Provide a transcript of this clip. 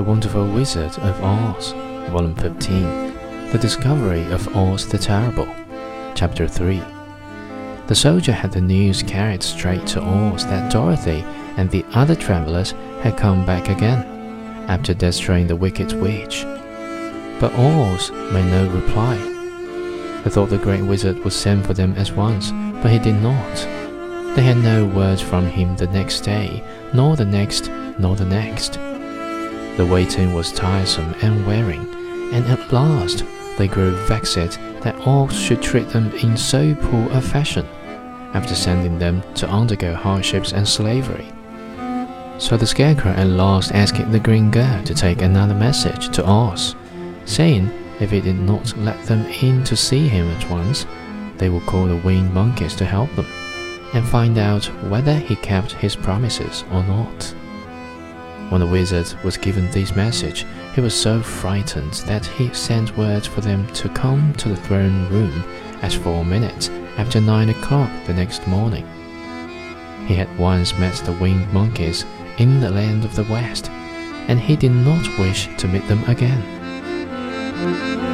The Wonderful Wizard of Oz, Volume 15 The Discovery of Oz the Terrible, Chapter 3 The soldier had the news carried straight to Oz that Dorothy and the other travelers had come back again, after destroying the wicked witch. But Oz made no reply. He thought the great wizard would send for them at once, but he did not. They had no word from him the next day, nor the next, nor the next. The waiting was tiresome and wearing, and at last they grew vexed that Oz should treat them in so poor a fashion, after sending them to undergo hardships and slavery. So the Scarecrow at last asked the Green Girl to take another message to Oz, saying if he did not let them in to see him at once, they would call the winged monkeys to help them, and find out whether he kept his promises or not. When the wizard was given this message, he was so frightened that he sent word for them to come to the throne room at four minutes after nine o'clock the next morning. He had once met the winged monkeys in the land of the West, and he did not wish to meet them again.